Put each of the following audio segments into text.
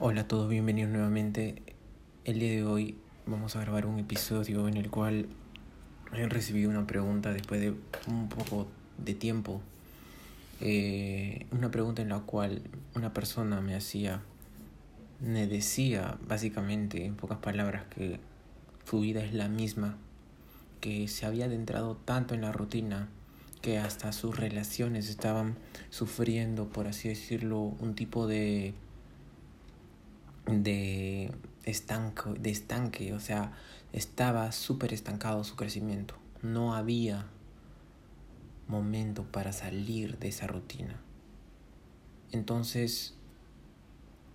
Hola a todos, bienvenidos nuevamente. El día de hoy vamos a grabar un episodio en el cual he recibido una pregunta después de un poco de tiempo. Eh, una pregunta en la cual una persona me hacía, me decía básicamente en pocas palabras que su vida es la misma, que se había adentrado tanto en la rutina que hasta sus relaciones estaban sufriendo, por así decirlo, un tipo de de, estanco, de estanque, o sea, estaba súper estancado su crecimiento. No había momento para salir de esa rutina. Entonces,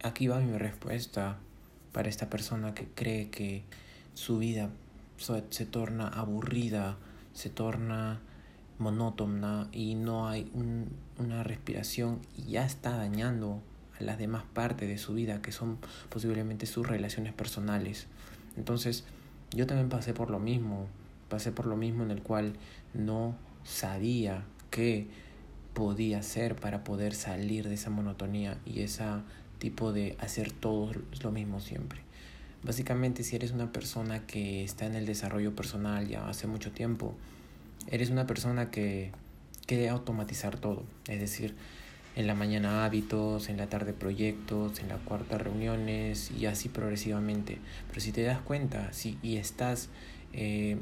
aquí va mi respuesta para esta persona que cree que su vida se torna aburrida, se torna monótona y no hay una respiración y ya está dañando a las demás partes de su vida, que son posiblemente sus relaciones personales. Entonces, yo también pasé por lo mismo, pasé por lo mismo en el cual no sabía qué podía hacer para poder salir de esa monotonía y ese tipo de hacer todo lo mismo siempre. Básicamente, si eres una persona que está en el desarrollo personal ya hace mucho tiempo, eres una persona que quiere automatizar todo, es decir, en la mañana hábitos, en la tarde proyectos, en la cuarta reuniones y así progresivamente. Pero si te das cuenta si, y estás eh,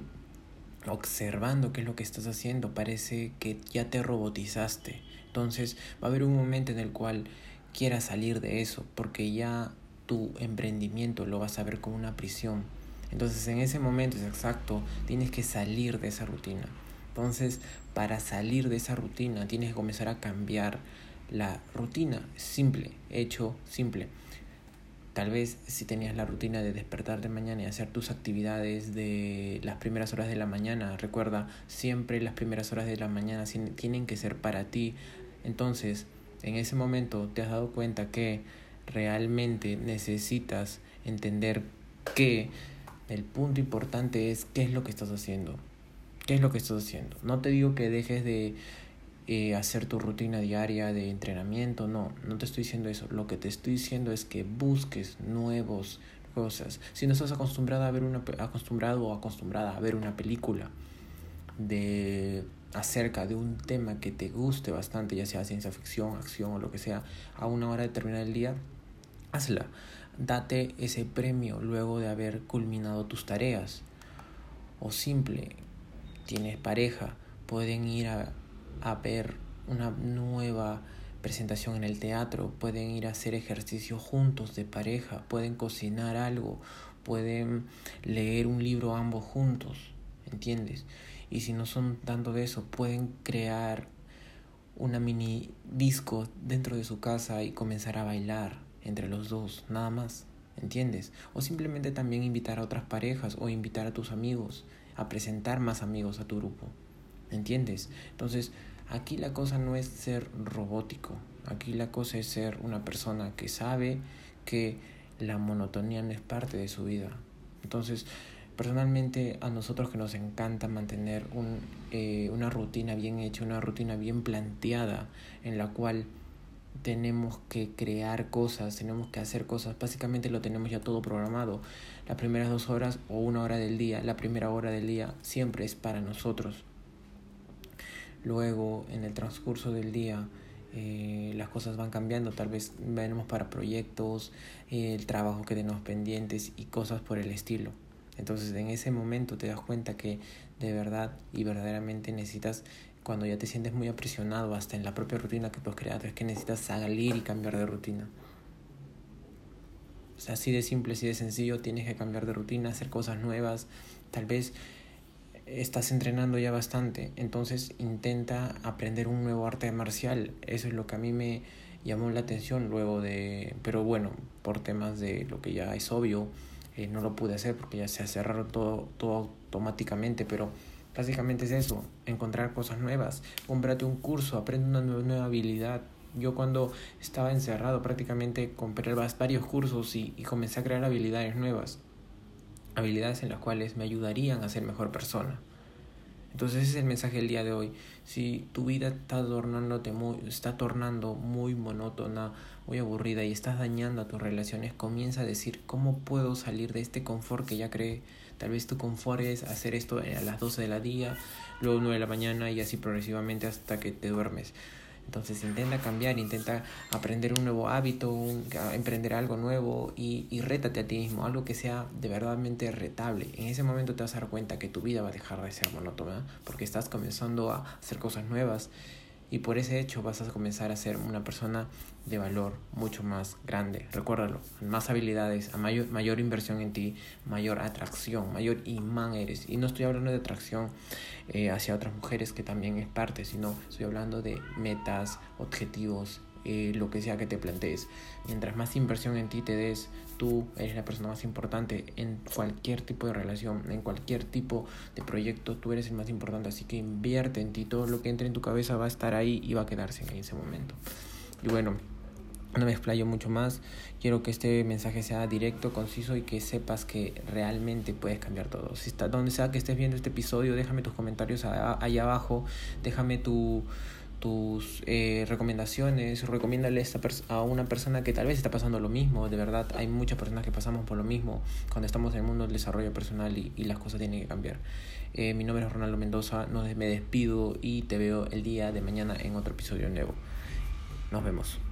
observando qué es lo que estás haciendo, parece que ya te robotizaste. Entonces va a haber un momento en el cual quieras salir de eso, porque ya tu emprendimiento lo vas a ver como una prisión. Entonces en ese momento es exacto, tienes que salir de esa rutina. Entonces, para salir de esa rutina, tienes que comenzar a cambiar la rutina simple, hecho simple. Tal vez si tenías la rutina de despertar de mañana y hacer tus actividades de las primeras horas de la mañana, recuerda, siempre las primeras horas de la mañana tienen que ser para ti. Entonces, en ese momento te has dado cuenta que realmente necesitas entender que el punto importante es qué es lo que estás haciendo. ¿Qué es lo que estás haciendo? No te digo que dejes de eh, hacer tu rutina diaria de entrenamiento, no, no te estoy diciendo eso. Lo que te estoy diciendo es que busques nuevos cosas. Si no estás acostumbrado a ver una acostumbrado o acostumbrada a ver una película de acerca de un tema que te guste bastante, ya sea ciencia ficción, acción o lo que sea, a una hora de terminar el día, hazla. Date ese premio luego de haber culminado tus tareas. O simple, tienes pareja, pueden ir a a ver una nueva presentación en el teatro, pueden ir a hacer ejercicio juntos de pareja, pueden cocinar algo, pueden leer un libro ambos juntos, ¿entiendes? Y si no son tanto de eso, pueden crear una mini disco dentro de su casa y comenzar a bailar entre los dos, nada más, ¿entiendes? O simplemente también invitar a otras parejas o invitar a tus amigos, a presentar más amigos a tu grupo, ¿entiendes? Entonces, Aquí la cosa no es ser robótico, aquí la cosa es ser una persona que sabe que la monotonía no es parte de su vida. Entonces, personalmente a nosotros que nos encanta mantener un, eh, una rutina bien hecha, una rutina bien planteada, en la cual tenemos que crear cosas, tenemos que hacer cosas, básicamente lo tenemos ya todo programado. Las primeras dos horas o una hora del día, la primera hora del día siempre es para nosotros. Luego, en el transcurso del día, eh, las cosas van cambiando, tal vez venimos para proyectos, el trabajo que tenemos pendientes y cosas por el estilo. Entonces en ese momento te das cuenta que de verdad y verdaderamente necesitas, cuando ya te sientes muy aprisionado hasta en la propia rutina que tú has creado, es que necesitas salir y cambiar de rutina. O sea, así de simple, así de sencillo, tienes que cambiar de rutina, hacer cosas nuevas, tal vez estás entrenando ya bastante, entonces intenta aprender un nuevo arte marcial. Eso es lo que a mí me llamó la atención luego de, pero bueno, por temas de lo que ya es obvio, eh, no lo pude hacer porque ya se cerraron todo, todo automáticamente, pero básicamente es eso, encontrar cosas nuevas, cómprate un curso, aprende una nueva, nueva habilidad. Yo cuando estaba encerrado prácticamente compré varios cursos y, y comencé a crear habilidades nuevas habilidades en las cuales me ayudarían a ser mejor persona. Entonces ese es el mensaje del día de hoy. Si tu vida está tornándote muy, está tornando muy monótona, muy aburrida y estás dañando a tus relaciones, comienza a decir cómo puedo salir de este confort que ya creé. Tal vez tu confort es hacer esto a las 12 de la día, luego 9 de la mañana y así progresivamente hasta que te duermes. Entonces intenta cambiar, intenta aprender un nuevo hábito, emprender algo nuevo y, y rétate a ti mismo, algo que sea de verdadmente retable. En ese momento te vas a dar cuenta que tu vida va a dejar de ser monótona porque estás comenzando a hacer cosas nuevas y por ese hecho vas a comenzar a ser una persona de valor mucho más grande. Recuérdalo, más habilidades, a mayor, mayor inversión en ti, mayor atracción, mayor imán eres. Y no estoy hablando de atracción eh, hacia otras mujeres, que también es parte, sino estoy hablando de metas, objetivos, eh, lo que sea que te plantees. Mientras más inversión en ti te des, tú eres la persona más importante en cualquier tipo de relación, en cualquier tipo de proyecto, tú eres el más importante. Así que invierte en ti, todo lo que entre en tu cabeza va a estar ahí y va a quedarse en ese momento. Y bueno, no me explayo mucho más. Quiero que este mensaje sea directo, conciso y que sepas que realmente puedes cambiar todo. Si está donde sea que estés viendo este episodio, déjame tus comentarios ahí abajo. Déjame tu tus eh, recomendaciones, recomiéndale a una persona que tal vez está pasando lo mismo, de verdad hay muchas personas que pasamos por lo mismo cuando estamos en el mundo del desarrollo personal y, las cosas tienen que cambiar. Eh, mi nombre es Ronaldo Mendoza, no, me despido y te veo el día de mañana en otro episodio nuevo. Nos vemos.